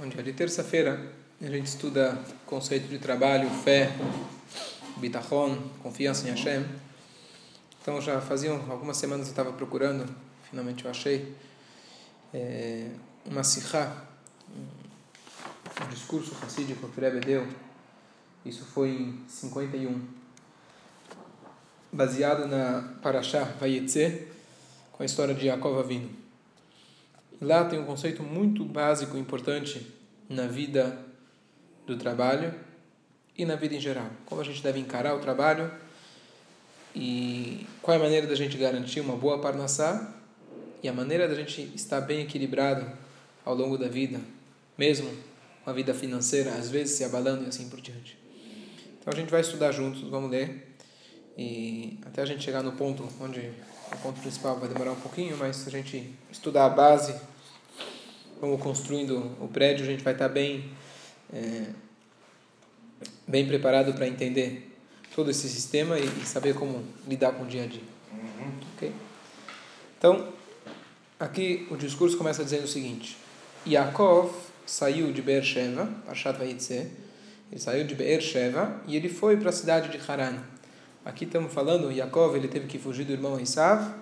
Bom dia. De terça-feira a gente estuda conceito de trabalho, fé, bitachon, confiança em Hashem. Então já faziam algumas semanas eu estava procurando, finalmente eu achei, é, uma sikha, um discurso racídico que o Rebbe deu. Isso foi em 51, baseado na Parashá Vayetze, com a história de Yaakov Avinu. Lá tem um conceito muito básico e importante na vida do trabalho e na vida em geral. Como a gente deve encarar o trabalho e qual é a maneira da gente garantir uma boa parnassá e a maneira da gente estar bem equilibrado ao longo da vida, mesmo com a vida financeira, às vezes se abalando e assim por diante. Então a gente vai estudar juntos, vamos ler e até a gente chegar no ponto onde o ponto principal vai demorar um pouquinho, mas se a gente estudar a base, como construindo o prédio, a gente vai estar bem, é, bem preparado para entender todo esse sistema e, e, saber como lidar com o dia a dia. Uhum. Ok? Então, aqui o discurso começa dizendo o seguinte: Yaakov saiu de Beersheba, Parshat Vayitze, ele saiu de Beersheba e ele foi para a cidade de Haran. Aqui estamos falando, Yaakov ele teve que fugir do irmão Esav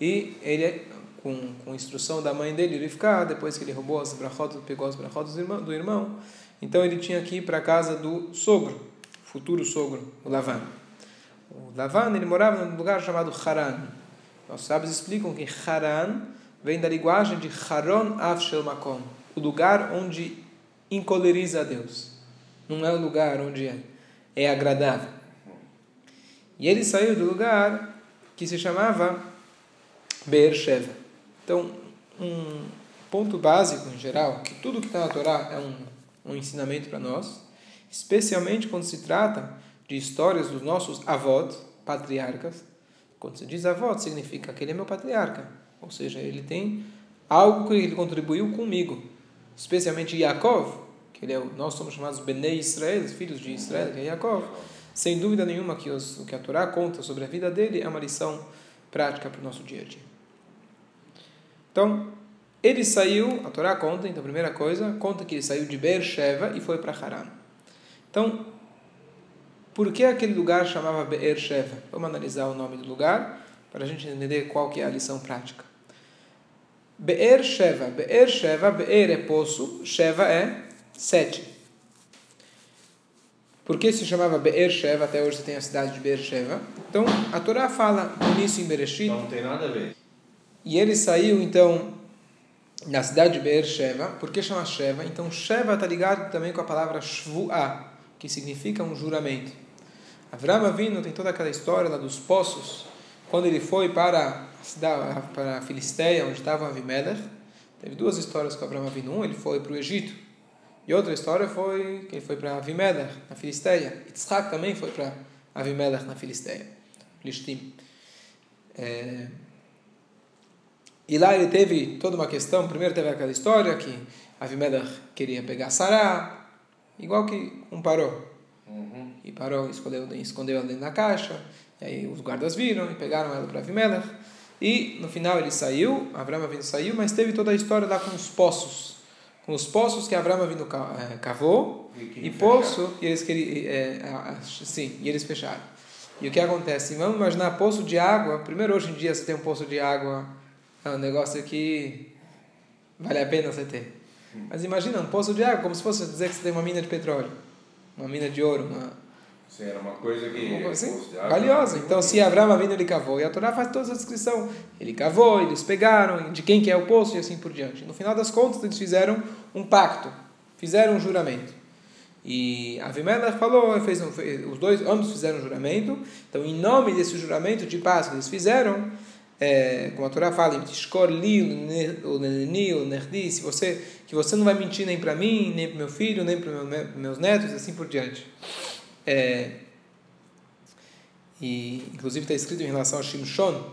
e ele, com, com instrução da mãe dele, ele ficar, depois que ele roubou as brachot, pegou as brachot do irmão, do irmão, então ele tinha que ir para a casa do sogro, futuro sogro, o Lavan. O Lavan ele morava num lugar chamado Haran. Os sábios explicam que Haran vem da linguagem de Haron Av Shel Makom, o lugar onde encoleriza a Deus. Não é o lugar onde é, é agradável. E ele saiu do lugar que se chamava Beersheva. Então, um ponto básico em geral, que tudo que está na Torá é um, um ensinamento para nós, especialmente quando se trata de histórias dos nossos avós, patriarcas. Quando se diz avó, significa que ele é meu patriarca, ou seja, ele tem algo que ele contribuiu comigo, especialmente Yaakov, que ele é, nós somos chamados Bnei Israel, filhos de Israel, que é Yaakov sem dúvida nenhuma que os, o que a Torá conta sobre a vida dele é uma lição prática para o nosso dia a dia. Então, ele saiu, a Torá conta, então a primeira coisa, conta que ele saiu de Beersheba e foi para Haran. Então, por que aquele lugar chamava Beersheba? Vamos analisar o nome do lugar para a gente entender qual que é a lição prática. Beersheba, Beersheba, Beer é poço, Sheva é sete. Por que se chamava Beersheba? Até hoje você tem a cidade de Beersheba. Então, a Torá fala nisso em Bereshit. Não tem nada a ver. E ele saiu, então, na cidade de Beersheba. Por que chama Sheva? Então, Sheva está ligado também com a palavra Shvu'ah, que significa um juramento. Avram Avinu tem toda aquela história lá dos poços. Quando ele foi para a cidade, para a Filisteia, onde estava Avimelech, teve duas histórias com Avram Avinu. Um, ele foi para o Egito e outra história foi que ele foi para Avimelech, na Filisteia. Yitzhak também foi para Avimelech, na Filisteia. Lishtim. É... E lá ele teve toda uma questão. Primeiro teve aquela história que Avimelech queria pegar Sará, igual que um parou. Uhum. E parou, escondeu, escondeu ela dentro da caixa. E aí os guardas viram e pegaram ela para Avimelech. E no final ele saiu, Abraão vindo saiu, mas teve toda a história lá com os poços com os poços que Abraão vindo é, cavou e, e poço e eles queriam é, sim e eles fecharam e o que acontece vamos imaginar poço de água primeiro hoje em dia você tem um poço de água é um negócio que vale a pena você ter mas imagina um poço de água como se fosse dizer que você tem uma mina de petróleo uma mina de ouro uma Sim, era uma coisa que. Assim, valiosa. Então, se Abraão vindo, ele cavou. E a Torá faz toda a descrição. Ele cavou, eles pegaram, de quem que é o poço e assim por diante. No final das contas, eles fizeram um pacto, fizeram um juramento. E Avimelech falou, fez um, os dois, ambos fizeram um juramento. Então, em nome desse juramento de paz que eles fizeram, é, como a Torá fala, se você que você não vai mentir nem para mim, nem para meu filho, nem para meu, meus netos, assim por diante. É, e inclusive está escrito em relação a Shimshon,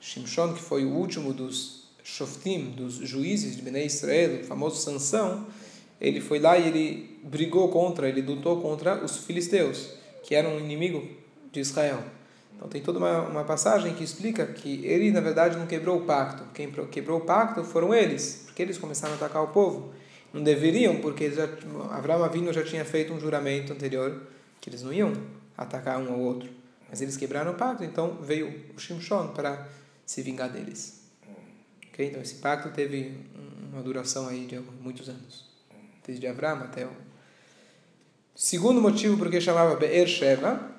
Shimshon que foi o último dos Shoftim, dos juízes de Bnei Israel, o famoso Sansão, ele foi lá e ele brigou contra, ele lutou contra os filisteus, que eram um inimigo de Israel. Então tem toda uma, uma passagem que explica que ele, na verdade, não quebrou o pacto. Quem quebrou o pacto foram eles, porque eles começaram a atacar o povo. Não deveriam, porque já, Abraão Avinu já tinha feito um juramento anterior que eles não iam atacar um ao outro. Mas eles quebraram o pacto, então veio o Shimshon para se vingar deles. Okay? Então esse pacto teve uma duração aí de muitos anos. Desde Abraão até o... Segundo motivo por que chamava Be'er Sheva.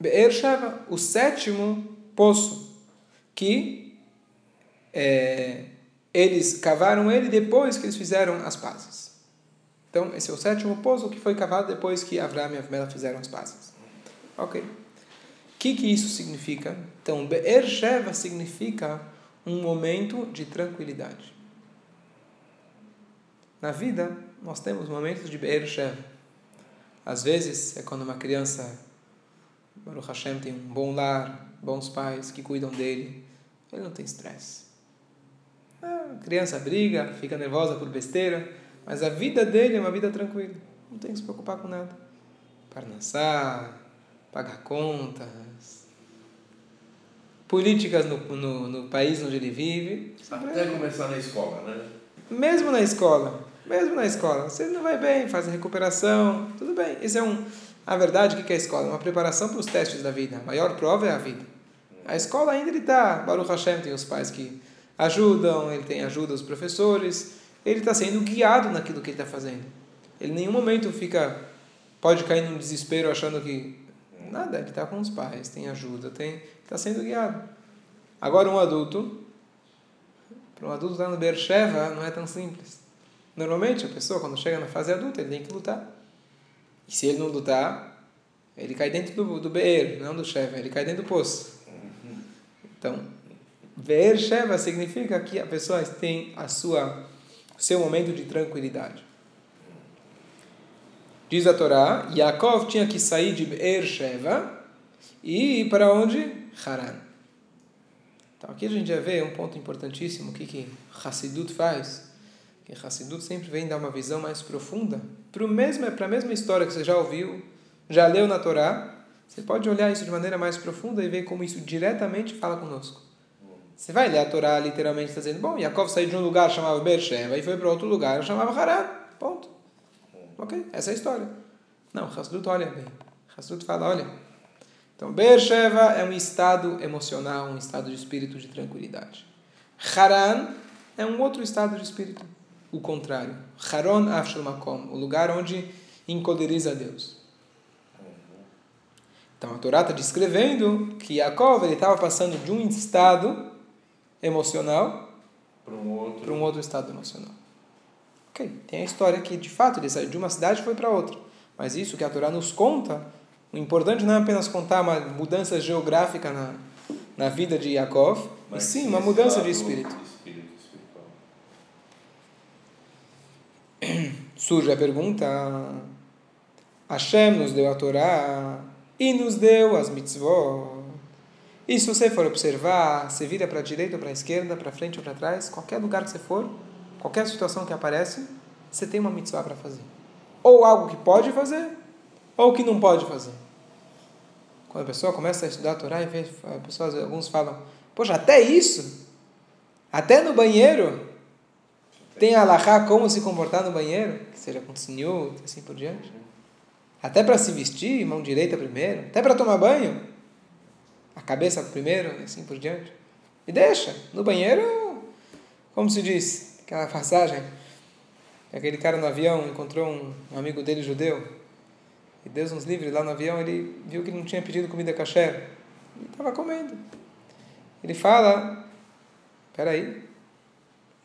Be'er Sheva, o sétimo poço, que é, eles cavaram ele depois que eles fizeram as pazes. Então, esse é o sétimo poço que foi cavado depois que Abraão e Avmela fizeram as pazes. Ok. O que, que isso significa? Então, Be'er Sheva significa um momento de tranquilidade. Na vida, nós temos momentos de Be'er Sheva. Às vezes, é quando uma criança, Baruch Hashem, tem um bom lar, bons pais que cuidam dele, ele não tem estresse. A criança briga, fica nervosa por besteira, mas a vida dele é uma vida tranquila. Não tem que se preocupar com nada. Parnassar, pagar contas, políticas no, no, no, país onde ele vive. Até começar na escola, né? Mesmo na escola. Mesmo na escola. Você não vai bem, faz a recuperação, tudo bem. Isso é um. A verdade, o que é a escola? É uma preparação para os testes da vida. A maior prova é a vida. A escola ainda ele está. Baruch Hashem tem os pais que ajudam, ele tem ajuda dos professores ele está sendo guiado naquilo que ele está fazendo. Ele em nenhum momento fica, pode cair num desespero achando que nada, ele está com os pais, tem ajuda, tem, está sendo guiado. Agora um adulto, para um adulto estar no Beersheba não é tão simples. Normalmente a pessoa quando chega na fase adulta ele tem que lutar. E se ele não lutar, ele cai dentro do, do Beer, não do Sheva, ele cai dentro do poço. Então, Beersheba significa que a pessoa tem a sua seu momento de tranquilidade. Diz a Torá, Yaakov tinha que sair de Beersheba e ir para onde? Haran. Então aqui a gente já vê um ponto importantíssimo, o que, que Hassidut faz. Que Hassidut sempre vem dar uma visão mais profunda para a mesma história que você já ouviu, já leu na Torá. Você pode olhar isso de maneira mais profunda e ver como isso diretamente fala conosco. Você vai ler a Torá literalmente está dizendo, bom, Yaakov saiu de um lugar chamado Beersheba e foi para outro lugar chamava Haran. Ponto. Ok? Essa é a história. Não, Hasdut olha bem. Hasdut fala, olha. Então, Beersheba é um estado emocional, um estado de espírito de tranquilidade. Haran é um outro estado de espírito. O contrário. Haron Afshel Makom, o lugar onde encoleriza Deus. Então a Torá está descrevendo que Yaakov estava passando de um estado emocional para um outro, um outro estado emocional. Ok, tem a história que de fato ele saiu de uma cidade e foi para outra. Mas isso que a Torá nos conta, o importante não é apenas contar uma mudança geográfica na, na vida de Yaakov, mas sim uma mudança de espírito. espírito Surge a pergunta: Hashem nos deu a Torá e nos deu as mitzvot. E se você for observar, você vira para a direita ou para a esquerda, para frente ou para trás, qualquer lugar que você for, qualquer situação que aparece, você tem uma mitzvah para fazer. Ou algo que pode fazer, ou que não pode fazer. Quando a pessoa começa a estudar a Torá, pessoas, alguns falam, poxa, até isso? Até no banheiro? Tem alahá como se comportar no banheiro? Que seja com senhor, assim por diante. Até para se vestir, mão direita primeiro. Até para tomar banho a cabeça primeiro assim por diante. E deixa. No banheiro, como se diz, aquela passagem, aquele cara no avião encontrou um, amigo dele judeu, e Deus nos livre, lá no avião ele viu que não tinha pedido comida kasher, e estava comendo. Ele fala, peraí,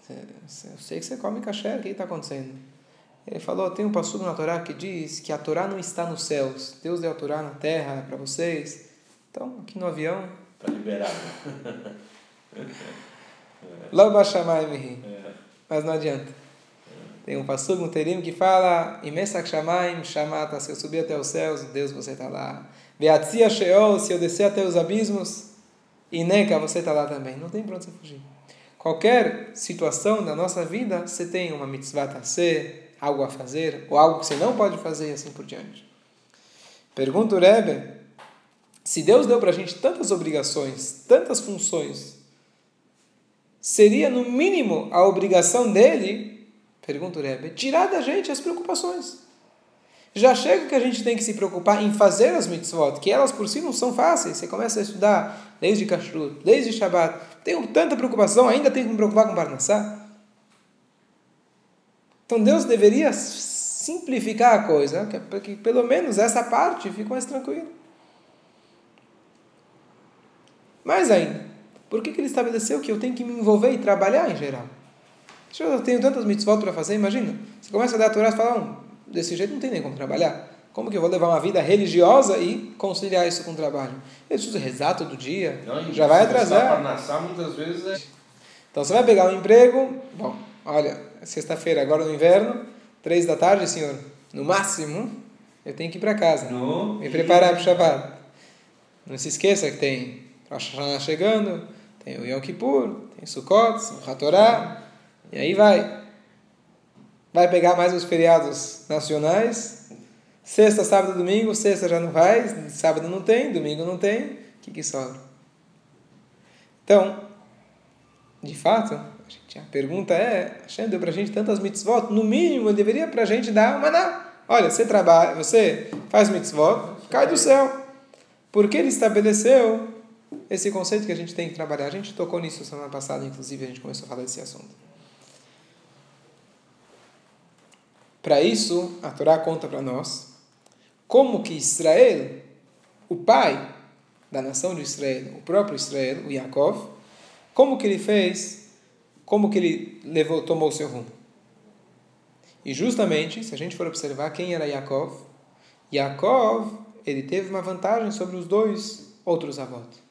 eu sei que você come kasher, o que está acontecendo? Ele falou, tem um passugo na Torá que diz que a Torá não está nos céus, Deus deu a Torá na terra para vocês, então, aqui no avião. Está liberado. Loba Shamay Mihi. Mas não adianta. Tem um passo no Terim que fala: Imesak Shamaim Shamata. Se eu subir até os céus, Deus, você está lá. Veatzia Sheol. Se eu descer até os abismos, Ineka, você está lá também. Não tem para onde você fugir. Qualquer situação da nossa vida, você tem uma mitzvah a ser, algo a fazer, ou algo que você não pode fazer, e assim por diante. Pergunta o Rebbe se Deus deu para a gente tantas obrigações, tantas funções, seria no mínimo a obrigação dele, pergunta o Rebbe, tirar da gente as preocupações. Já chega que a gente tem que se preocupar em fazer as mitzvot, que elas por si não são fáceis. Você começa a estudar desde Kashrut, desde Shabbat. Tenho tanta preocupação, ainda tenho que me preocupar com Parnassá. Então Deus deveria simplificar a coisa, para que pelo menos essa parte fique mais tranquila. Mais ainda, por que, que ele estabeleceu que eu tenho que me envolver e trabalhar em geral? Eu tenho tantas mitzvot para fazer, imagina. Você começa a dar a Torá e fala, não, desse jeito não tem nem como trabalhar. Como que eu vou levar uma vida religiosa e conciliar isso com o trabalho? Eu preciso rezar todo dia, não, já vai atrasar. Muitas vezes é... Então você vai pegar um emprego, bom, olha, sexta-feira, agora no inverno, três da tarde, senhor, no máximo, eu tenho que ir para casa, no... me preparar para o Shabbat. Não se esqueça que tem Rosh Hashanah chegando, tem o Yom Kippur, tem Sukkot, Simchat Torah, e aí vai. Vai pegar mais os feriados nacionais. Sexta, sábado, domingo. Sexta já não vai, sábado não tem, domingo não tem. O que, que sobra? Então, de fato, a, gente, a pergunta é: Hashem deu para a gente tantas mitzvot, no mínimo ele deveria para a gente dar uma maná. Olha, você trabalha, você faz mitzvot, cai do céu. Porque ele estabeleceu esse conceito que a gente tem que trabalhar. A gente tocou nisso semana passada, inclusive, a gente começou a falar desse assunto. Para isso, a Torá conta para nós como que Israel, o pai da nação de Israel, o próprio Israel, o Yaakov, como que ele fez, como que ele levou, tomou o seu rumo. E justamente, se a gente for observar quem era Yaakov, Yaakov, ele teve uma vantagem sobre os dois outros avós.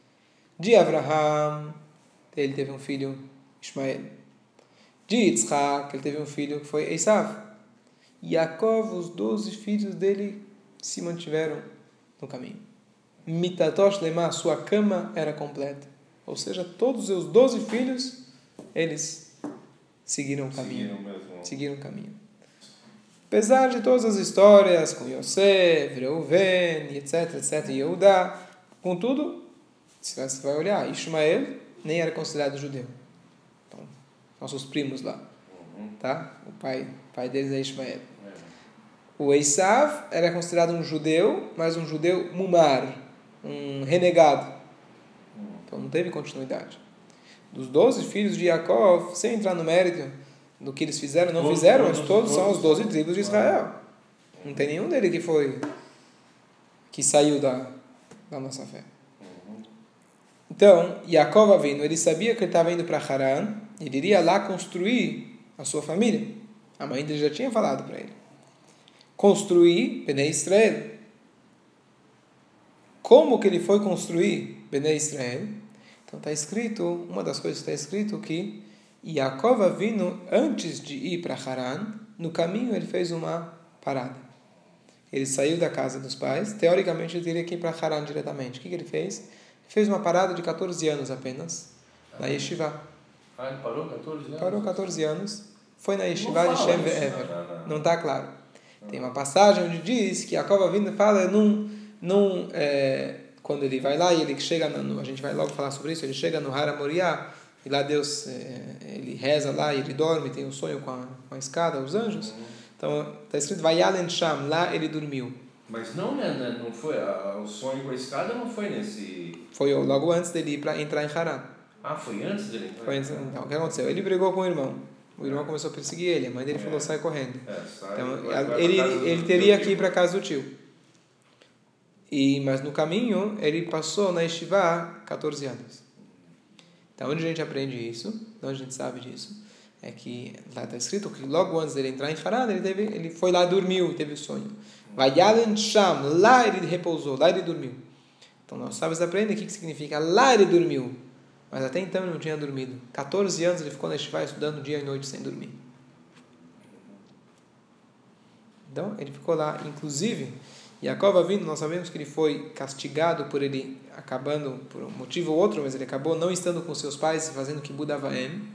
De Abraham, ele teve um filho, Ismael. De Yitzhak, ele teve um filho que foi Esav. Yaakov, os doze filhos dele se mantiveram no caminho. Mitatosh Lema, sua cama era completa. Ou seja, todos os seus doze filhos, eles seguiram o caminho. Seguiram, seguiram o caminho. Apesar de todas as histórias com Yosef, Reuven, etc, etc, Yehudá, contudo, se você vai olhar, Ismael nem era considerado judeu. Então, nossos primos lá. Tá? O pai, pai deles é Ismael. O Esav era considerado um judeu, mas um judeu mumar, um renegado. Então não teve continuidade. Dos doze filhos de Yaakov, sem entrar no mérito do que eles fizeram, não todos, fizeram, mas todos, todos são os doze tribos de Israel. Não tem nenhum dele que foi que saiu da, da nossa fé. Então, Yaakov vindo, ele sabia que ele estava indo para Haran, ele iria lá construir a sua família. A mãe dele já tinha falado para ele construir Bnei Israel. Como que ele foi construir Bnei Israel? Então está escrito, uma das coisas que está escrito que Yaakov vindo antes de ir para Haran, no caminho ele fez uma parada. Ele saiu da casa dos pais, teoricamente ele teria que ir para Haran diretamente. O que, que ele fez? Ele fez uma parada de 14 anos apenas, na Yeshiva. Ah, ele parou 14 anos? Parou 14 anos. Foi na Yeshiva de Shem Ever. Não está claro. Tem uma passagem onde diz que a cova vinda fala num, num, é, quando ele vai lá e ele chega, no, a gente vai logo falar sobre isso, ele chega no Hara Moriá, e lá Deus, é, ele reza lá, e ele dorme, tem um sonho com a, com a escada, os anjos. Então, está escrito, Vayalen Sham, lá ele dormiu. Mas não, né, né não foi, a, o sonho com a escada não foi nesse... Foi logo antes dele ir para entrar em Haran. Ah, foi antes dele entrar foi antes, Então, o que aconteceu? Ele brigou com o irmão. O irmão começou a perseguir ele, a mãe dele falou: sai correndo. É, sai, então, ele, ele teria que ir para casa do tio. E, mas no caminho, ele passou na Estivá 14 anos. Então, onde a gente aprende isso, onde a gente sabe disso, é que lá está escrito que logo antes dele entrar em Haran, ele, teve, ele foi lá, dormiu, teve o sonho. Vayalen Sham, lá ele repousou, lá ele dormiu. Então, nós sábios aprendem o que, que significa lá ele dormiu. Mas até então ele não tinha dormido. 14 anos ele ficou na Shivá estudando dia e noite sem dormir. Então ele ficou lá, inclusive, Yaakov vindo, nós sabemos que ele foi castigado por ele acabando, por um motivo ou outro, mas ele acabou não estando com seus pais fazendo que Budavaem.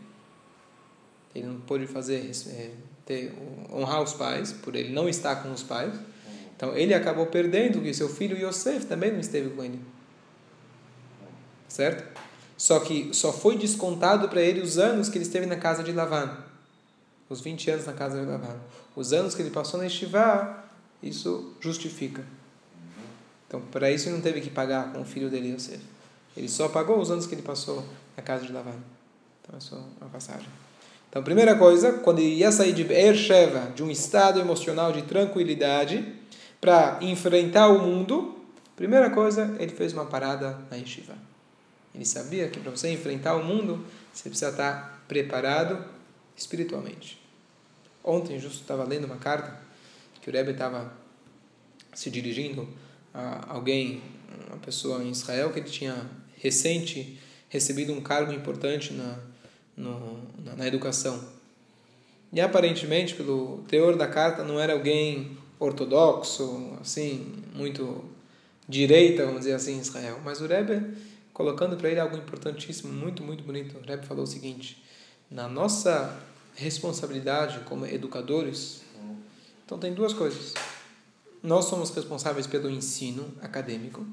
Ele não pôde fazer, é, ter, honrar os pais, por ele não estar com os pais. Então ele acabou perdendo que seu filho Yosef também não esteve com ele. Certo? Só que só foi descontado para ele os anos que ele esteve na casa de Lavan. Os 20 anos na casa de Lavan. Os anos que ele passou na Estivá, isso justifica. Então, para isso ele não teve que pagar com o filho dele, Yosef. Ele só pagou os anos que ele passou na casa de Lavan. Então, é só uma passagem. Então, primeira coisa, quando ele ia sair de Beersheba, de um estado emocional de tranquilidade, para enfrentar o mundo, primeira coisa, ele fez uma parada na Yeshiva. Ele sabia que para você enfrentar o mundo, você precisa estar preparado espiritualmente. Ontem, justo estava lendo uma carta que o Rebbe estava se dirigindo a alguém, uma pessoa em Israel, que ele tinha recente recebido um cargo importante na, no, na, na educação. E aparentemente, pelo teor da carta, não era alguém ortodoxo, assim, muito direita, vamos dizer assim, em Israel. Mas o Rebbe, colocando para ele algo importantíssimo, muito, muito bonito, o Rebbe falou o seguinte: na nossa responsabilidade como educadores, então tem duas coisas. Nós somos responsáveis pelo ensino acadêmico,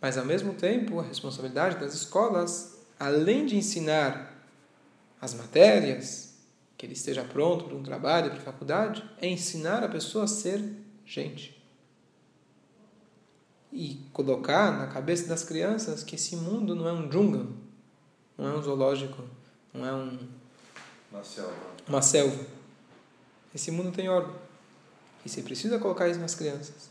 mas ao mesmo tempo a responsabilidade das escolas, além de ensinar as matérias, que ele esteja pronto para um trabalho, para a faculdade, é ensinar a pessoa a ser gente. E colocar na cabeça das crianças que esse mundo não é um jungle, não é um zoológico, não é um, uma selva. Uma selva. Esse mundo tem ordem. E você precisa colocar isso nas crianças.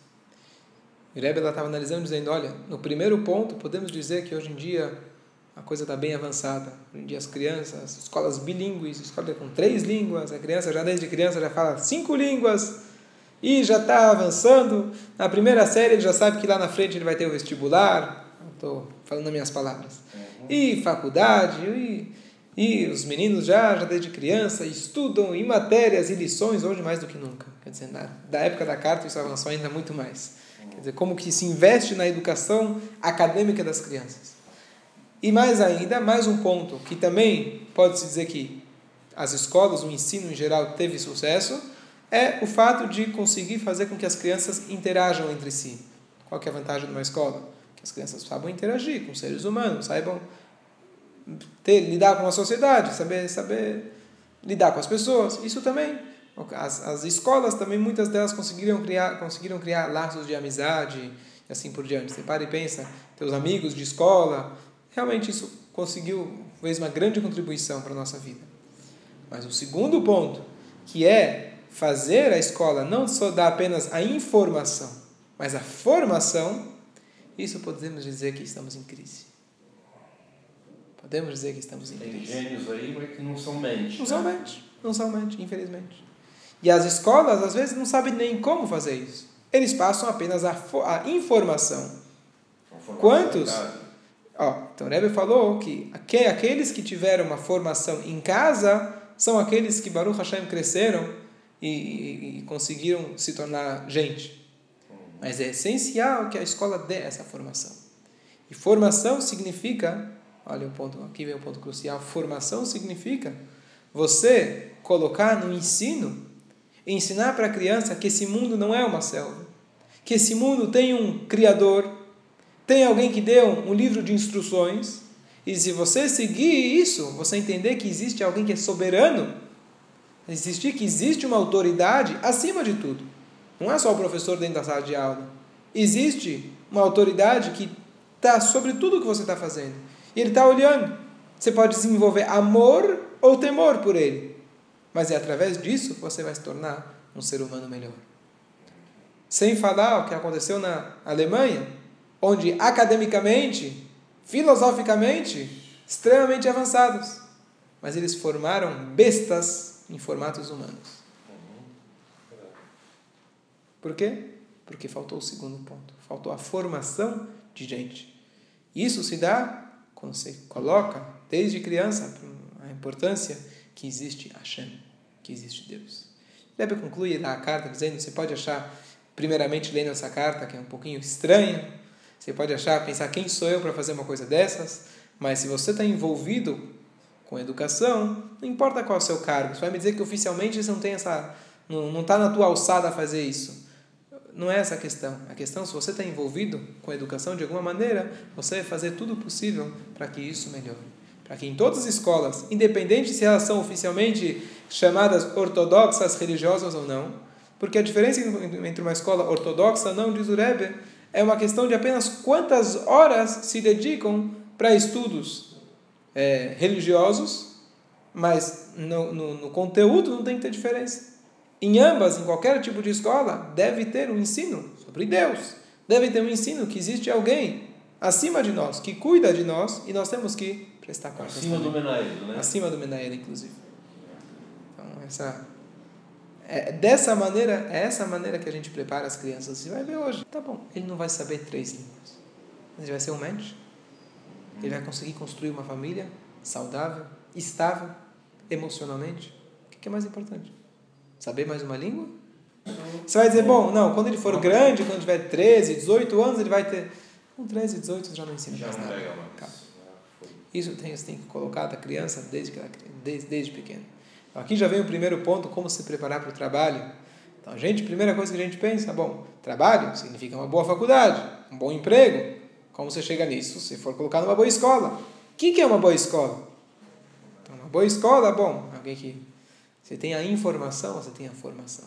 E Rebbe estava analisando, dizendo: olha, no primeiro ponto, podemos dizer que hoje em dia a coisa está bem avançada. Hoje em dia as crianças, escolas bilíngues, escola com três línguas, a criança já desde criança já fala cinco línguas e já está avançando. Na primeira série ele já sabe que lá na frente ele vai ter o vestibular. Estou falando as minhas palavras. Uhum. E faculdade, e, e os meninos já, já desde criança estudam em matérias e lições hoje mais do que nunca. Quer dizer, na, da época da carta isso avançou ainda muito mais. Quer dizer, como que se investe na educação acadêmica das crianças. E mais ainda, mais um ponto que também pode-se dizer que as escolas, o ensino em geral teve sucesso, é o fato de conseguir fazer com que as crianças interajam entre si. Qual é a vantagem de uma escola? Que as crianças saibam interagir com seres humanos, saibam ter, lidar com a sociedade, saber, saber lidar com as pessoas. Isso também as, as escolas também, muitas delas conseguiram criar, conseguiram criar laços de amizade e assim por diante. Você para e pensa, teus amigos de escola, realmente isso conseguiu, fez uma grande contribuição para a nossa vida. Mas o segundo ponto, que é fazer a escola não só dar apenas a informação, mas a formação, isso podemos dizer que estamos em crise. Podemos dizer que estamos em crise. Tem gênios aí, mas que não são mentes. Não né? são mentes, não são mentes, infelizmente. E as escolas, às vezes, não sabem nem como fazer isso. Eles passam apenas a, a informação. Quantos? Ó, então, o Rebbe falou que aqueles que tiveram uma formação em casa são aqueles que, Baruch Hashem, cresceram e, e, conseguiram se tornar gente. Mas é essencial que a escola dê essa formação. E formação significa, olha o ponto, aqui vem o ponto crucial, formação significa você colocar no ensino ensinar para a criança que esse mundo não é uma selva, que esse mundo tem um Criador, tem alguém que deu um livro de instruções, e se você seguir isso, você entender que existe alguém que é soberano, existir que existe uma autoridade acima de tudo. Não é só o professor dentro da sala de aula. Existe uma autoridade que está sobre tudo que você está fazendo. E ele está olhando. Você pode desenvolver amor ou temor por ele. Mas é através disso que você vai se tornar um ser humano melhor. Sem falar o que aconteceu na Alemanha, onde academicamente, filosoficamente, extremamente avançados, mas eles formaram bestas em formatos humanos. Por quê? Porque faltou o segundo ponto. Faltou a formação de gente. Isso se dá quando você coloca, desde criança, a importância que existe Hashem que existe Deus. Rebbe conclui a carta dizendo: você pode achar, primeiramente lendo essa carta, que é um pouquinho estranha, você pode achar, pensar quem sou eu para fazer uma coisa dessas, mas se você está envolvido com educação, não importa qual é o seu cargo, você vai me dizer que oficialmente você não tem essa, não está na tua alçada fazer isso. não é essa a questão. A questão, se você está envolvido com a educação de alguma maneira, você vai fazer tudo possível para que isso melhore. Para que em todas as escolas, independente se elas são oficialmente chamadas ortodoxas, religiosas ou não, porque a diferença entre uma escola ortodoxa ou não, diz o Rebbe, é uma questão de apenas quantas horas se dedicam para estudos é, religiosos, mas no, no, no conteúdo não tem que ter diferença. Em ambas, em qualquer tipo de escola, deve ter um ensino sobre Deus. Deve ter um ensino que existe alguém acima de nós, que cuida de nós, e nós temos que prestar contas. Acima do Menaído, né? Acima do Menaído, inclusive. Então, essa, é dessa maneira, é essa maneira que a gente prepara as crianças. Você vai ver hoje. Tá bom, ele não vai saber três línguas. Mas ele vai ser um médico. Ele vai conseguir construir uma família saudável, estável, emocionalmente. O que é mais importante? Saber mais uma língua? Você vai dizer, bom, não, quando ele for grande, quando tiver 13, 18 anos, ele vai ter. Com 13, 18 você já não ensina Já mais nada. Acaba. Isso tem, você tem que colocar da criança desde, que ela- desde, desde pequeno. Então, aqui já vem o primeiro ponto, como se preparar para o trabalho. Então, a gente, primeira coisa que a gente pensa, bom, trabalho significa uma boa faculdade, um bom emprego. Como você chega nisso? Se for colocar numa boa escola. O que, que é uma boa escola? Então, uma boa escola, bom, alguém que você tem a informação, você tem a formação.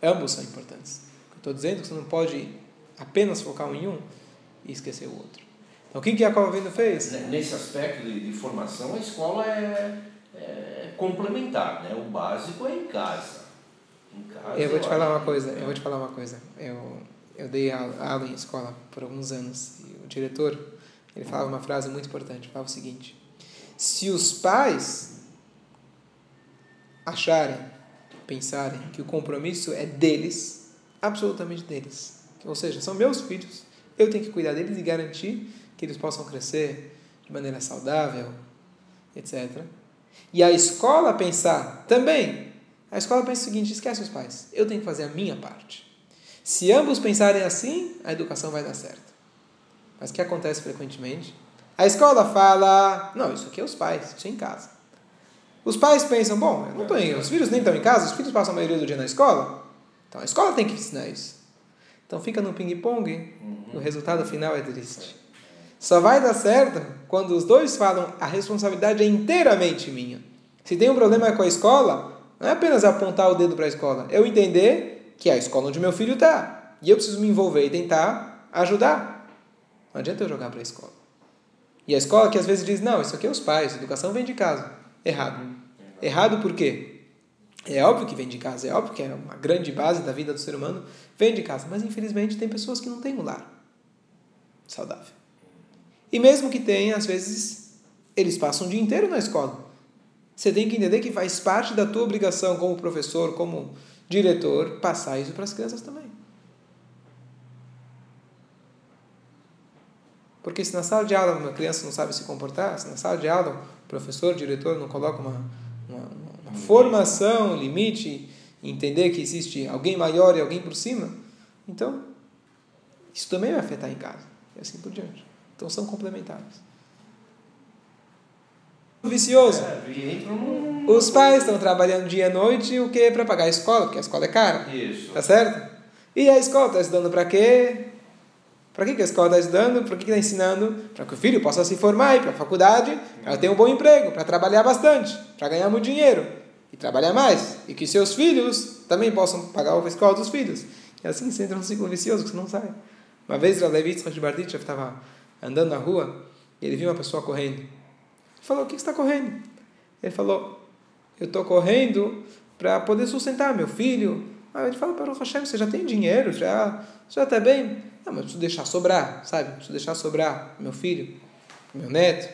Ambos são importantes. Eu estou dizendo é que você não pode apenas focar em um e esquecer o outro. Então, o que que Jacob Avinu fez? Nesse aspecto de, de formação, a escola é, é complementar, né? O básico é em casa. Em casa Eu vou te falar uma coisa. Eu vou te falar uma coisa. Eu eu dei aula em escola por alguns anos e o diretor ele falava uma frase muito importante. Falava o seguinte: se os pais acharem, pensarem que o compromisso é deles, absolutamente deles, ou seja, são meus filhos, eu tenho que cuidar deles e garantir que eles possam crescer de maneira saudável, etc. E a escola pensar também. A escola pensa o seguinte: esquece os pais, eu tenho que fazer a minha parte. Se ambos pensarem assim, a educação vai dar certo. Mas o que acontece frequentemente? A escola fala: não, isso aqui é os pais, isso é em casa. Os pais pensam: bom, eu não tô em, os filhos nem estão em casa, os filhos passam a maioria do dia na escola. Então a escola tem que ensinar isso. Então fica no ping-pong e o resultado final é triste. Só vai dar certo quando os dois falam: a responsabilidade é inteiramente minha. Se tem um problema com a escola, não é apenas apontar o dedo para a escola, eu entender que é a escola onde meu filho está. E eu preciso me envolver e tentar ajudar. Não adianta eu jogar para a escola. E a escola que às vezes diz: não, isso aqui é os pais, educação vem de casa. Errado. Errado por quê? É óbvio que vem de casa, é óbvio que é uma grande base da vida do ser humano, vem de casa. Mas infelizmente tem pessoas que não têm um lar saudável. E mesmo que tenha, às vezes, eles passam o dia inteiro na escola. Você tem que entender que faz parte da tua obrigação como professor, como diretor, passar isso para as crianças também. Porque se na sala de aula uma criança não sabe se comportar, se na sala de aula o professor, o diretor não coloca uma, uma, uma formação, limite, entender que existe alguém maior e alguém por cima, então isso também vai afetar em casa. E assim por diante. Então são complementares. Vicioso. É. Os pais estão trabalhando dia e noite, o que? Para pagar a escola, porque a escola é cara. Isso. Tá certo? E a escola está estudando para quê? Para que que a escola está estudando? Para que está ensinando? Para que o filho possa se formar, ir para a faculdade, para ter um bom emprego, para trabalhar bastante, para ganhar muito dinheiro e trabalhar mais. E que seus filhos também possam pagar a escola dos filhos. E assim você entra num ciclo vicioso que você não sai. Uma vez o Levi de Barditchev estava andando na rua e ele viu uma pessoa correndo. Falou: O que você está correndo? Ele falou: Eu estou correndo para poder sustentar meu filho. Aí ele fala: Para o Hashem, você já tem dinheiro, já já está bem. Não, mas eu preciso deixar sobrar, sabe? Preciso deixar sobrar meu filho, meu neto.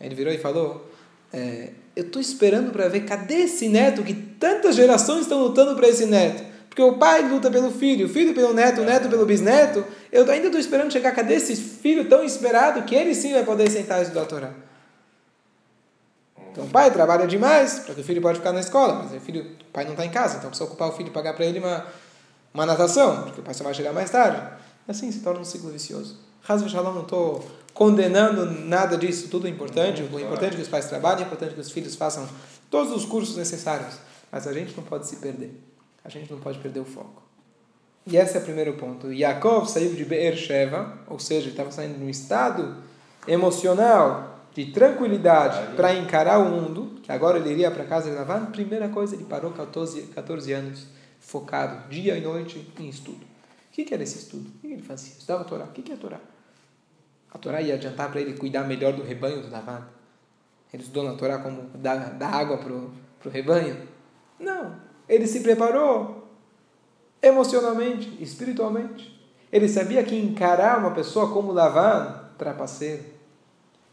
Aí ele virou e falou: é, Eu estou esperando para ver cadê esse neto que tantas gerações estão lutando para esse neto. Porque o pai luta pelo filho, o filho pelo neto, o neto pelo bisneto. Eu ainda estou esperando chegar, cadê esse filho tão esperado que ele sim vai poder sentar e estudar a Torá? Então o pai trabalha demais para que o filho pode ficar na escola, mas o, filho, o pai não está em casa, então precisa ocupar o filho e pagar para ele uma, uma natação, porque o pai só vai chegar mais tarde. Assim se torna um ciclo vicioso. Razva Shalom, não estou condenando nada disso, tudo é importante. O importante é que os pais trabalhem, é importante que os filhos façam todos os cursos necessários, mas a gente não pode se perder. A gente não pode perder o foco. E esse é o primeiro ponto. Yaakov saiu de Be'er Sheva, ou seja, estava saindo de um estado emocional de tranquilidade para encarar o mundo, que agora ele iria para casa de Lavan. Primeira coisa, ele parou 14, 14 anos focado, dia e noite, em estudo. O que, que era esse estudo? O que ele fazia? Estudava a Torá. O que, que é a Torá? A Torá ia adiantar para ele cuidar melhor do rebanho do Lavan. Ele estudou na Torá como dar, dar água para o rebanho? Não. Ele se preparou emocionalmente, espiritualmente. Ele sabia que encarar uma pessoa como Lavan, trapaceiro,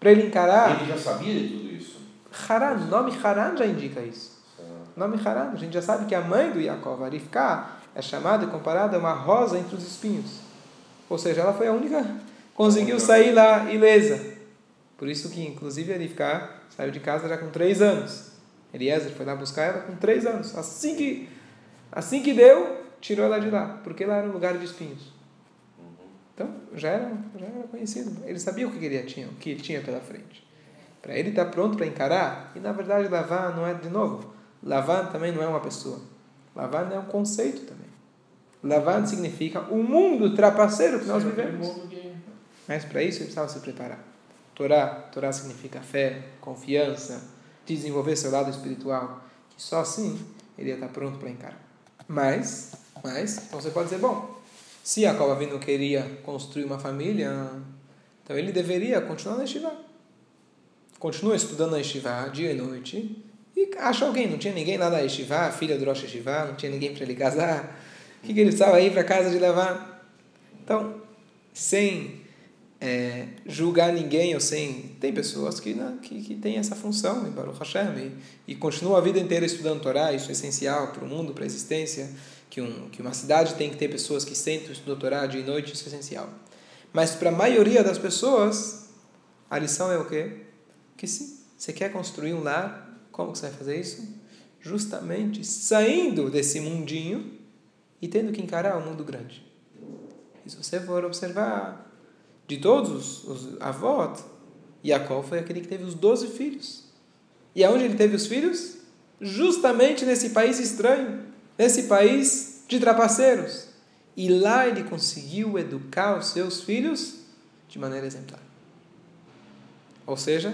para ele encarar. Ele já sabia de tudo isso. Haran, nome Haran já indica isso. O nome Haran, a gente já sabe que a mãe do Yaakov, Arifká, é chamada e comparada a uma rosa entre os espinhos. Ou seja, ela foi a única conseguiu sair lá ilesa. Por isso que, inclusive, Arifká saiu de casa já com três anos. Eliezer foi lá buscar ela com três anos. Assim que, assim que deu, tirou ela de lá, porque lá era um lugar de espinhos. Então, já era, já era conhecido. Ele sabia o que ele tinha, o que ele tinha pela frente. Para ele estar pronto para encarar, e na verdade lavar não é, de novo, lavar também não é uma pessoa. Lavar é um conceito também. Lavar significa o mundo trapaceiro que nós vivemos. Mas para isso ele precisava se preparar. Torá, Torá significa fé, confiança, desenvolver seu lado espiritual, que só assim ele ia estar pronto para encarar. Mas mas então você pode dizer, bom, se Jacob Avinu queria construir uma família, então ele deveria continuar na Yeshiva. Continua estudando na Yeshiva dia e noite e acha alguém. Não tinha ninguém lá da Yeshiva, filha do Rosh Yeshiva, não tinha ninguém para ele casar. O que, que ele precisava ir para casa de levar? Então, sem é, julgar ninguém ou sem. Tem pessoas que, né, que, que têm essa função em Baruch Hashem e, e continuam a vida inteira estudando Torá, isso é essencial para o mundo, para a existência que, um, que uma cidade tem que ter pessoas que sentam e estudam Torá dia e noite, isso é essencial. Mas para a maioria das pessoas, a lição é o quê? Que sim, você quer construir um lar, como que você vai fazer isso? Justamente saindo desse mundinho e tendo que encarar o mundo grande. E se você for observar, de todos os, avós, Jacó foi aquele que teve os doze filhos. E aonde ele teve os filhos? Justamente nesse país estranho nesse país de trapaceiros. E lá ele conseguiu educar os seus filhos de maneira exemplar. Ou seja,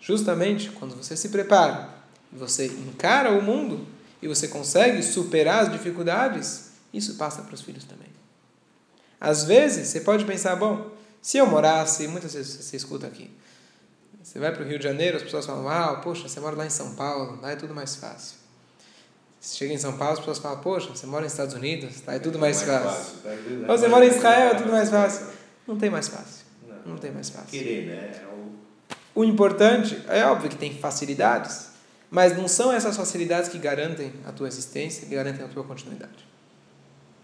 justamente quando você se prepara, você encara o mundo e você consegue superar as dificuldades, isso passa para os filhos também. Às vezes, você pode pensar, bom, se eu morasse, muitas vezes você escuta aqui, você vai para o Rio de Janeiro, as pessoas falam, ah, poxa, você mora lá em São Paulo, lá é tudo mais fácil. Você chega em São Paulo, as pessoas falam, poxa, você mora nos Estados Unidos, tá, é tudo mais, mais fácil. fácil tá? Ou você mora em Israel, é tudo mais fácil. Não tem mais fácil. Não, não tem mais fácil. Querer, né? É o... o importante, é óbvio que tem facilidades, mas não são essas facilidades que garantem a tua existência, que garantem a tua continuidade.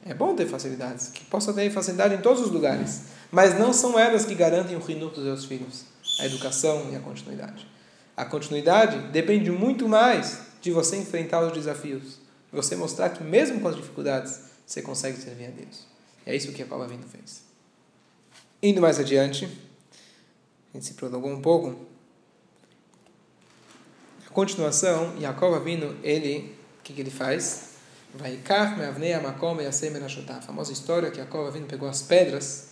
É bom ter facilidades, que possa ter facilidade em todos os lugares, mas não são elas que garantem o rinuco dos seus filhos, a educação e a continuidade. A continuidade depende muito mais de você enfrentar os desafios, de você mostrar que mesmo com as dificuldades, você consegue servir a Deus. E é isso que a Paula Vindo fez. Indo mais adiante, a gente se prolongou um pouco. A continuação, Jacob vindo, ele, o que, que ele faz? Vai a famosa história que Jacob vindo pegou as pedras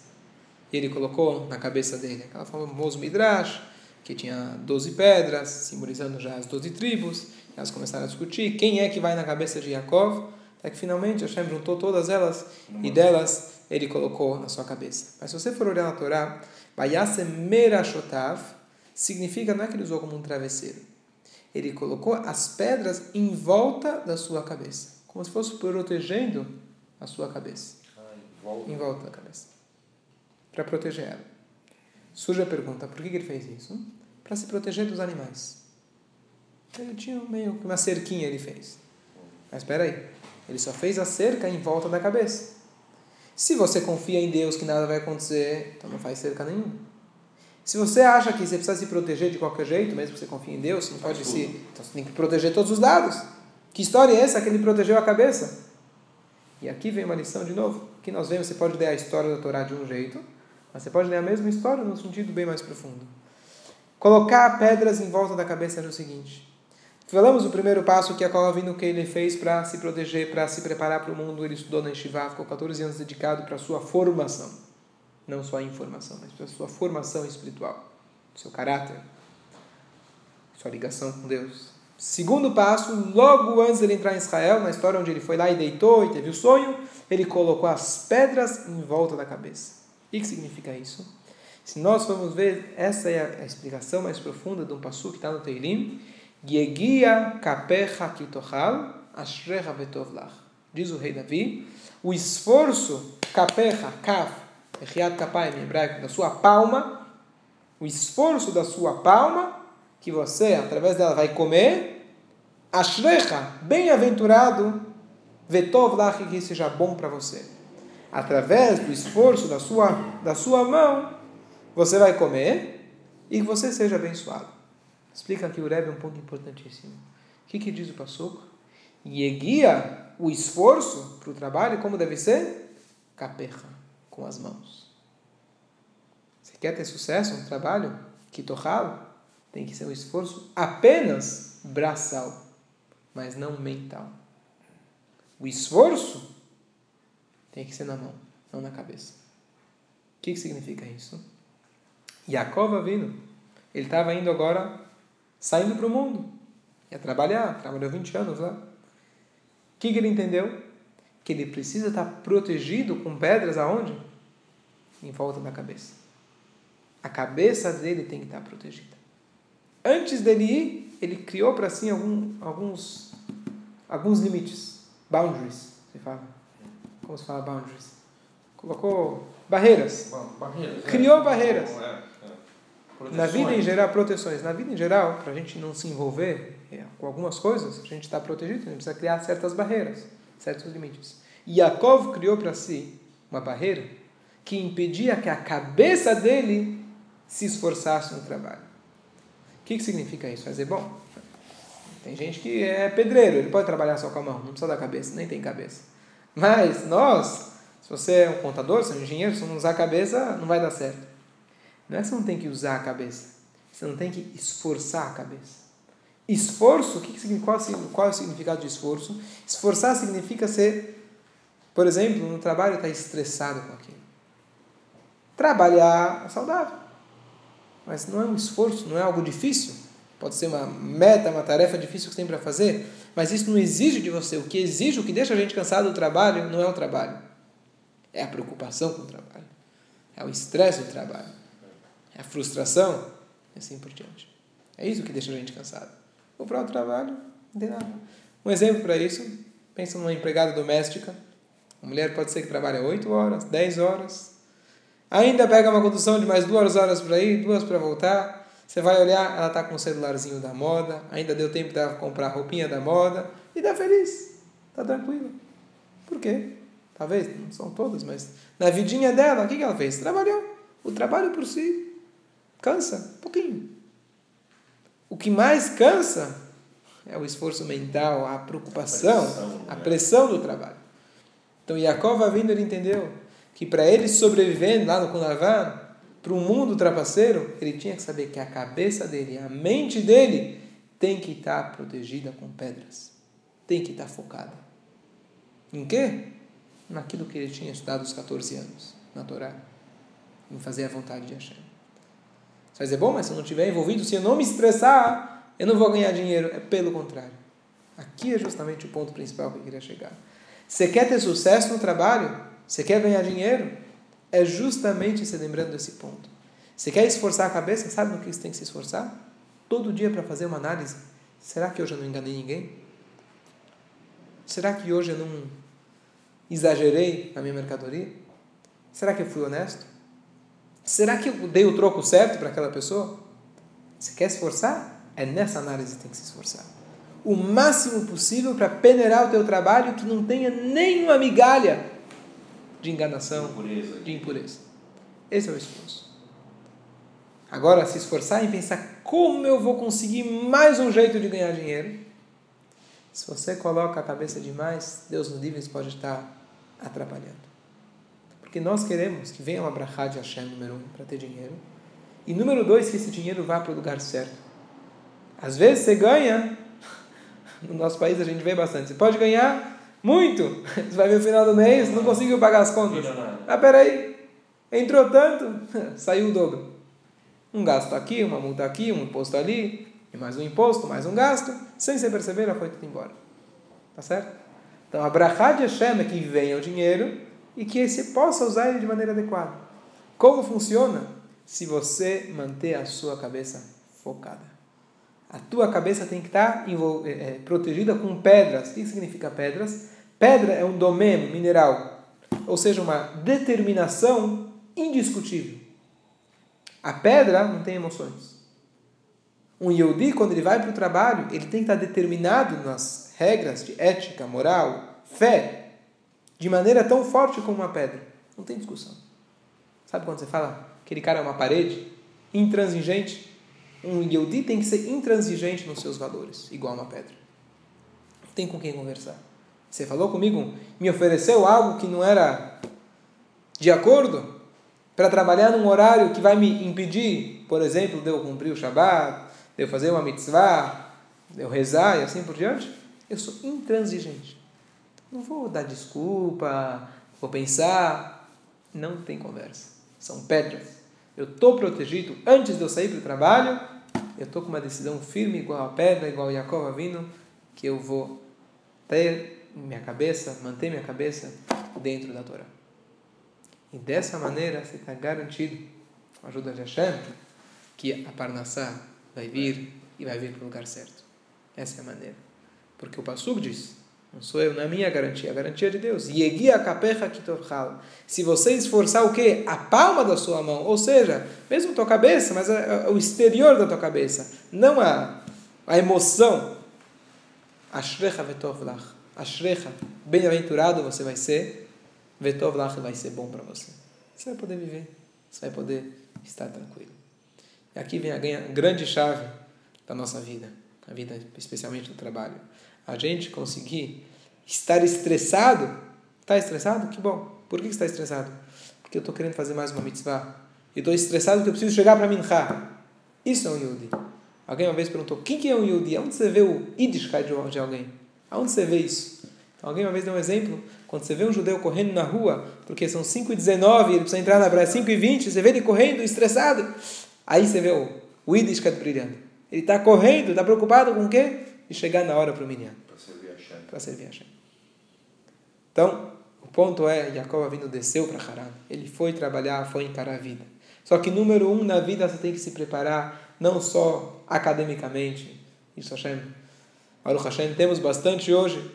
e ele colocou na cabeça dele. Aquela famoso Midrash, que tinha 12 pedras, simbolizando já as 12 tribos. Elas começaram a discutir quem é que vai na cabeça de Yaakov, até que finalmente Hashem juntou todas elas e delas ele colocou na sua cabeça. Mas se você for olhar na Torá, Bayase Merashotav significa, não é que ele usou como um travesseiro. Ele colocou as pedras em volta da sua cabeça, como se fosse protegendo a sua cabeça. Ah, em, volta. em volta da cabeça. Para proteger ela. Surge a pergunta, por que ele fez isso? Para se proteger dos animais. Ele tinha meio que uma cerquinha ele fez. Mas espera aí, ele só fez a cerca em volta da cabeça. Se você confia em Deus que nada vai acontecer, então não faz cerca nenhuma. Se você acha que você precisa se proteger de qualquer jeito, mesmo que você confie em Deus, você não pode se, então você tem que proteger todos os lados. Que história é essa que ele protegeu a cabeça? E aqui vem uma lição de novo. Que nós vemos, você pode ler a história da Torá de um jeito, mas você pode ler a mesma história num sentido bem mais profundo. Colocar pedras em volta da cabeça era o seguinte: Falamos o primeiro passo que a Kol vindo que ele fez para se proteger, para se preparar para o mundo. Ele estudou na Yeshiva, ficou 14 anos dedicado para a sua formação. Não só a informação, mas para a sua formação espiritual, seu caráter, sua ligação com Deus. Segundo passo, logo antes de ele entrar em Israel, na história onde ele foi lá e deitou e teve o sonho, ele colocou as pedras em volta da cabeça. E que significa isso? Se nós formos ver, essa é a explicação mais profunda de um passo que está no Teilim. Yegia kapecha kitochal ashrecha betovlach. Diz o rei Davi, o esforço, kapecha, kaf, echiat kapai em hebraico, da sua palma, o esforço da sua palma, que você, através dela, vai comer, ashrecha, bem-aventurado, vetovlach, que seja bom para você. Através do esforço da sua, da sua mão, você vai comer e que você seja abençoado. Explica aqui o Rebbe um ponto importantíssimo. O que, que diz o Passuco? guia o esforço para o trabalho, como deve ser? Caperra, com as mãos. Você quer ter sucesso no trabalho? Que torralo? Tem que ser um esforço apenas braçal, mas não mental. O esforço tem que ser na mão, não na cabeça. O que, que significa isso? Yaakov vindo. Ele estava indo agora, saindo para o mundo. Ia trabalhar, trabalhou 20 anos lá. O que, que ele entendeu? Que ele precisa estar protegido com pedras aonde? Em volta da cabeça. A cabeça dele tem que estar protegida. Antes dele ir, ele criou para si algum, alguns, alguns limites. Boundaries, se fala. Como se fala boundaries? Colocou barreiras. Barreiras. Criou é. barreiras. É. Na vida em geral, proteções. Na vida em geral, para a gente não se envolver é, com algumas coisas, a gente está protegido, a gente precisa criar certas barreiras, certos limites. Yaakov criou para si uma barreira que impedia que a cabeça dele se esforçasse no trabalho. O que, que significa isso? Fazer bom. Tem gente que é pedreiro, ele pode trabalhar só com a mão, não precisa da cabeça, nem tem cabeça. Mas nós, se você é um contador, se é um engenheiro, se não usar a cabeça, não vai dar certo. Não é que você não tem que usar a cabeça. Você não tem que esforçar a cabeça. Esforço, o que qual, qual é o significado de esforço? Esforçar significa ser, por exemplo, no trabalho está estressado com aquilo. Trabalhar é saudável. Mas não é um esforço, não é algo difícil. Pode ser uma meta, uma tarefa difícil que você tem para fazer, mas isso não exige de você. O que exige, o que deixa a gente cansado do trabalho, não é o trabalho. É a preocupação com o trabalho. É o estresse do trabalho é a frustração, e assim por diante. É isso que deixa a gente cansado. O próprio trabalho, não tem nada. Um exemplo para isso, pensa numa empregada doméstica. A mulher pode ser que trabalhe 8 horas, 10 horas. Ainda pega uma condução de mais duas horas para ir, duas para voltar. Você vai olhar, ela está com o celularzinho da moda, ainda deu tempo dela comprar a roupinha da moda e está feliz, está tranquila. Por quê? Talvez, não são todas, mas na vidinha dela, o que ela fez? Trabalhou. O trabalho por si Cansa um pouquinho. O que mais cansa é o esforço mental, a preocupação, a pressão, a né? pressão do trabalho. Então Yaakov vindo, ele entendeu que para ele sobreviver lá no Kunavan, para o mundo trapaceiro, ele tinha que saber que a cabeça dele, a mente dele, tem que estar protegida com pedras. Tem que estar focada. Em quê? Naquilo que ele tinha estudado aos 14 anos, na Torá. Em fazer a vontade de Hashem. Você vai dizer, bom, mas se eu não estiver envolvido, se eu não me estressar, eu não vou ganhar dinheiro. É pelo contrário. Aqui é justamente o ponto principal que eu queria chegar. Você quer ter sucesso no trabalho? Você quer ganhar dinheiro? É justamente se lembrando desse ponto. Você quer esforçar a cabeça? Sabe no que você tem que se esforçar? Todo dia para fazer uma análise. Será que hoje eu não enganei ninguém? Será que hoje eu não exagerei na minha mercadoria? Será que eu fui honesto? Será que eu dei o troco certo para aquela pessoa? Você quer se esforçar? É nessa análise que tem que se esforçar. O máximo possível para peneirar o teu trabalho que não tenha nenhuma migalha de enganação, impureza. de impureza. Esse é o esforço. Agora, se esforçar em pensar como eu vou conseguir mais um jeito de ganhar dinheiro. Se você coloca a cabeça demais, Deus nos livre pode estar atrapalhando. Porque nós queremos que venha uma brachá de Hashem, número um, para ter dinheiro. E número dois, que esse dinheiro vá para o lugar certo. Às vezes você ganha No nosso país a gente vê bastante. Você pode ganhar muito. Você vai ver o final do mês, não conseguiu pagar as contas. Ah, peraí, entrou tanto, saiu o dobro. Um gasto aqui, uma multa aqui, um imposto ali, e mais um imposto, mais um gasto. Sem se perceber, já foi tudo embora. Tá certo? Então, a brachá de Hashem é que venha o dinheiro e que você possa usar ele de maneira adequada. Como funciona? Se você manter a sua cabeça focada. A tua cabeça tem que estar é, protegida com pedras. O que significa pedras? Pedra é um domínio mineral, ou seja, uma determinação indiscutível. A pedra não tem emoções. Um Yehudi, quando ele vai para o trabalho, ele tem que estar determinado nas regras de ética, moral, fé, de maneira tão forte como uma pedra. Não tem discussão. Sabe quando você fala aquele cara é uma parede? Intransigente? Um Yehudi tem que ser intransigente nos seus valores, igual uma pedra. Não tem com quem conversar. Você falou comigo, me ofereceu algo que não era de acordo para trabalhar num horário que vai me impedir, por exemplo, de eu cumprir o Shabat, de eu fazer uma mitzvah, de eu rezar e assim por diante. Eu sou intransigente. Não vou dar desculpa, vou pensar. Não tem conversa. São pedras. Eu estou protegido antes de eu sair para o trabalho eu estou com uma decisão firme, igual a pedra, igual a Jacob vindo, que eu vou ter minha cabeça, manter minha cabeça dentro da Torá. E dessa maneira você está garantido, com a ajuda de Hashem, que a Parnassá vai vir e vai vir para o lugar certo. Essa é a maneira. Porque o Passuk diz, não sou eu, não é minha garantia, a garantia de Deus. Se você esforçar o quê? A palma da sua mão, ou seja, mesmo tua cabeça, mas o exterior da tua cabeça, não a, a emoção. Ashrecha vetovlach. Ashrecha, bem-aventurado você vai ser. Vetovlach vai ser bom para você. Você vai poder viver, você vai poder estar tranquilo. E aqui vem a grande chave da nossa vida, a vida especialmente do trabalho a gente conseguir estar estressado. Está estressado? Que bom. Por que está estressado? Porque eu estou querendo fazer mais uma mitzvah. E estou estressado porque eu preciso chegar para Mincha. Isso é um Yudi. Alguém uma vez perguntou: quem que é um Yudi? Onde você vê o Yiddishkeit de alguém? Aonde você vê isso? Então, alguém uma vez deu um exemplo. Quando você vê um judeu correndo na rua, porque são 5 e 19 ele precisa entrar na praia 5 e 20 você vê ele correndo, estressado. Aí você vê o, o Yiddishkeit brilhando. Ele está correndo, está preocupado com o quê? E chegar na hora para o Minyan. Para servir a Shem. Para servir a Shem. Então, o ponto é, Jacob vindo desceu para Haran. Ele foi trabalhar, foi encarar a vida. Só que número um na vida você tem que se preparar, não só academicamente. Isso Hashem. Baruch Hashem, temos bastante hoje,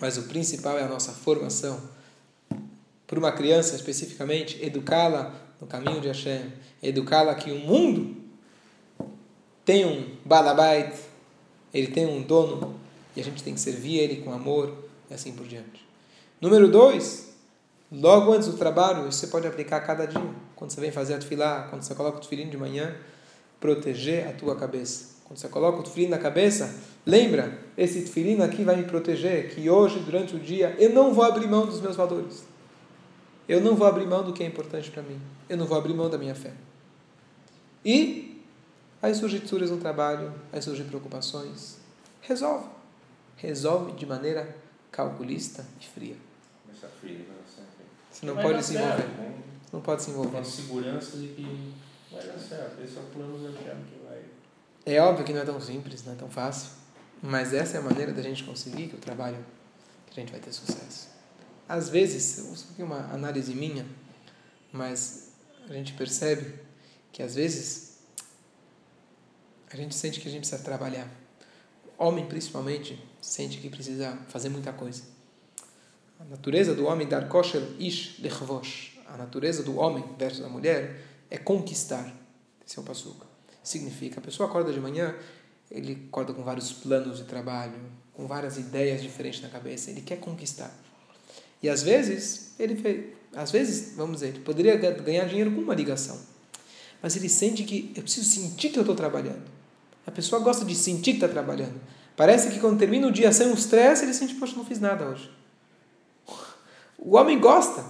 mas o principal é a nossa formação. Para uma criança especificamente, educá-la no caminho de Hashem, educá-la que o mundo tem um balabait, ele tem um dono e a gente tem que servir ele com amor e assim por diante. Número dois, logo antes do trabalho, você pode aplicar cada dia. Quando você vem fazer a tefilá, quando você coloca o tefilim de manhã, proteger a tua cabeça. Quando você coloca o tefilim na cabeça, lembra, esse tefilim aqui vai me proteger, que hoje, durante o dia, eu não vou abrir mão dos meus valores. Eu não vou abrir mão do que é importante para mim. Eu não vou abrir mão da minha fé. E Aí surgem tsuras no trabalho, aí surgem preocupações. Resolve. Resolve de maneira calculista e fria. Fria, Você não pode se envolver. Certo, né? Não pode se envolver. Com segurança de que vai dar certo. Esse é o plano da que vai. É óbvio que não é tão simples, não é tão fácil. Mas essa é a maneira da gente conseguir que o trabalho, que a gente vai ter sucesso. Às vezes, eu aqui uma análise minha, mas a gente percebe que às vezes a gente sente que a gente precisa trabalhar. Homem, principalmente, sente que precisa fazer muita coisa. A natureza do homem, dar kosher ish lechvosh, a natureza do homem versus a mulher, é conquistar. Esse é o passuca. Significa, a pessoa acorda de manhã, ele acorda com vários planos de trabalho, com várias ideias diferentes na cabeça, ele quer conquistar. E às vezes, ele às vezes, vamos dizer, ele poderia ganhar dinheiro com uma ligação. Mas ele sente que eu preciso sentir que eu estou trabalhando. A pessoa gosta de sentir que está trabalhando. Parece que quando termina o dia sem um estresse, ele sente, poxa, não fiz nada hoje. O homem gosta.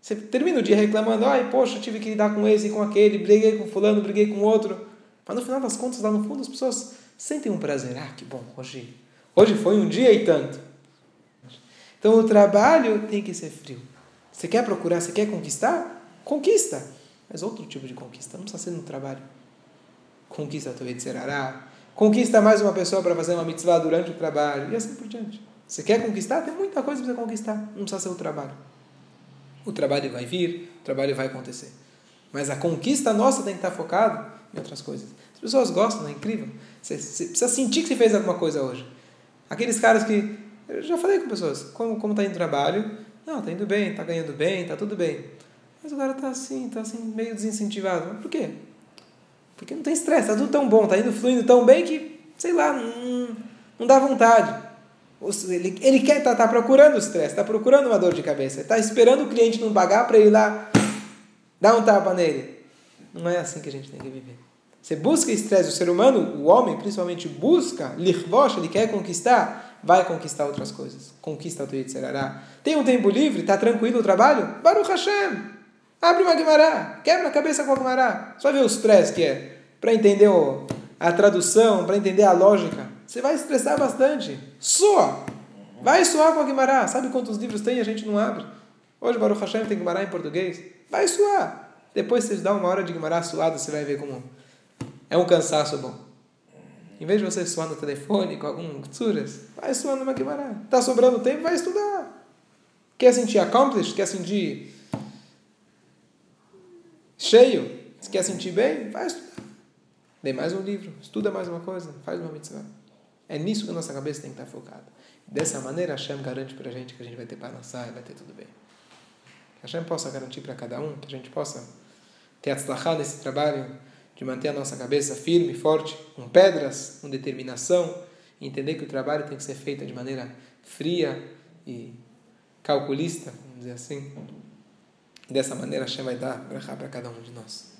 Você termina o dia reclamando, ai, poxa, tive que lidar com esse e com aquele, briguei com fulano, briguei com outro. Mas no final das contas, lá no fundo, as pessoas sentem um prazer. Ah, que bom, hoje, Hoje foi um dia e tanto. Então o trabalho tem que ser frio. Você quer procurar, você quer conquistar? Conquista. Mas outro tipo de conquista. Não precisa ser no trabalho. Conquista a tua Yetzerará. Conquista mais uma pessoa para fazer uma mitzvah durante o trabalho. E assim por diante. Você quer conquistar? Tem muita coisa para conquistar. Não precisa ser o trabalho. O trabalho vai vir, o trabalho vai acontecer. Mas a conquista nossa tem que estar focado em outras coisas. As pessoas gostam, é incrível. Você, você precisa sentir que você fez alguma coisa hoje. Aqueles caras que. Eu já falei com pessoas, como, como tá indo trabalho? Não, tá indo bem, tá ganhando bem, tá tudo bem. Mas o cara tá assim, tá assim, meio desincentivado. Mas por quê? Porque não tem estresse, tá tudo tão bom, tá indo fluindo tão bem que, sei lá, não, não dá vontade. Ele, ele quer, tá, tá procurando o estresse, tá procurando uma dor de cabeça, tá esperando o cliente não pagar para ir lá dar um tapa nele. Não é assim que a gente tem que viver. Você busca estresse, o ser humano, o homem principalmente busca, lirvosh, ele quer conquistar, vai conquistar outras coisas. Conquista o teu Yitzharará. Tem um tempo livre, está tranquilo o trabalho? Baruch Hashem. Abre uma Guimará, quebra a cabeça com a Guimará. Só ver o estresse que é. Para entender o, a tradução, para entender a lógica. Você vai estressar bastante. Soa. Vai suar com a Guimará. Sabe quantos livros tem e a gente não abre? Hoje Baruch Hashem tem Guimará em português. Vai suar. Depois você dá uma hora de Guimará suado, você vai ver como é um cansaço bom. Em vez de você suar no telefone com algum tsuras, vai suando uma Guimará. Está sobrando tempo, vai estudar. Quer sentir accomplished? Quer sentir cheio? Quer sentir bem? Vai estudar. Lê mais um livro, estuda mais uma coisa, faz uma mitzvah. É nisso que a nossa cabeça tem que estar focada. Dessa maneira, Hashem garante para a gente que a gente vai ter parnassá e vai ter tudo bem. Que Hashem possa garantir para cada um, que a gente possa ter atzlachá nesse trabalho, de manter a nossa cabeça firme, forte, com pedras, com determinação, e entender que o trabalho tem que ser feito de maneira fria e calculista, vamos dizer assim. Dessa maneira, Hashem vai dar para cada um de nós.